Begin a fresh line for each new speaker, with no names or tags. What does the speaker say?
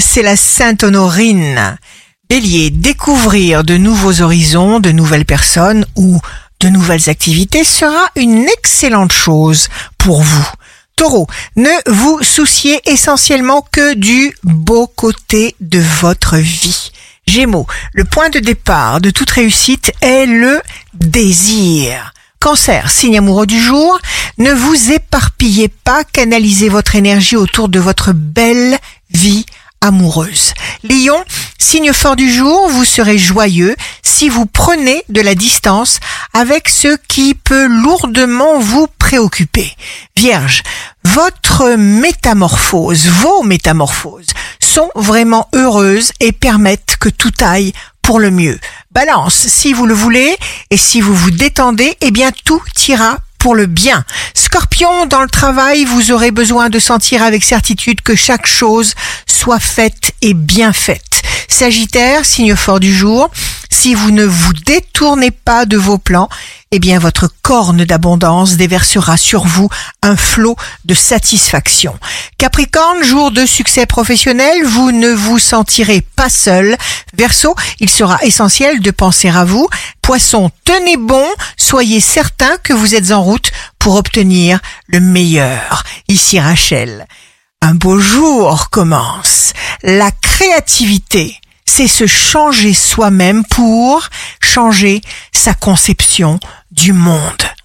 c'est la Sainte Honorine. Bélier, découvrir de nouveaux horizons, de nouvelles personnes ou de nouvelles activités sera une excellente chose pour vous. Taureau, ne vous souciez essentiellement que du beau côté de votre vie. Gémeaux, le point de départ de toute réussite est le désir. Cancer, signe amoureux du jour, ne vous éparpillez pas, canalisez votre énergie autour de votre belle vie amoureuse. Lion, signe fort du jour, vous serez joyeux si vous prenez de la distance avec ce qui peut lourdement vous préoccuper. Vierge, votre métamorphose, vos métamorphoses sont vraiment heureuses et permettent que tout aille pour le mieux. Balance, si vous le voulez et si vous vous détendez, eh bien tout ira pour le bien. Scorpion, dans le travail, vous aurez besoin de sentir avec certitude que chaque chose soit faite et bien faite. Sagittaire, signe fort du jour, si vous ne vous détournez pas de vos plans, eh bien votre corne d'abondance déversera sur vous un flot de satisfaction. Capricorne, jour de succès professionnel, vous ne vous sentirez pas seul. Verseau, il sera essentiel de penser à vous. Poisson, tenez bon, soyez certain que vous êtes en route pour obtenir le meilleur. Ici Rachel. Un beau jour commence. La créativité c'est se changer soi-même pour changer sa conception du monde.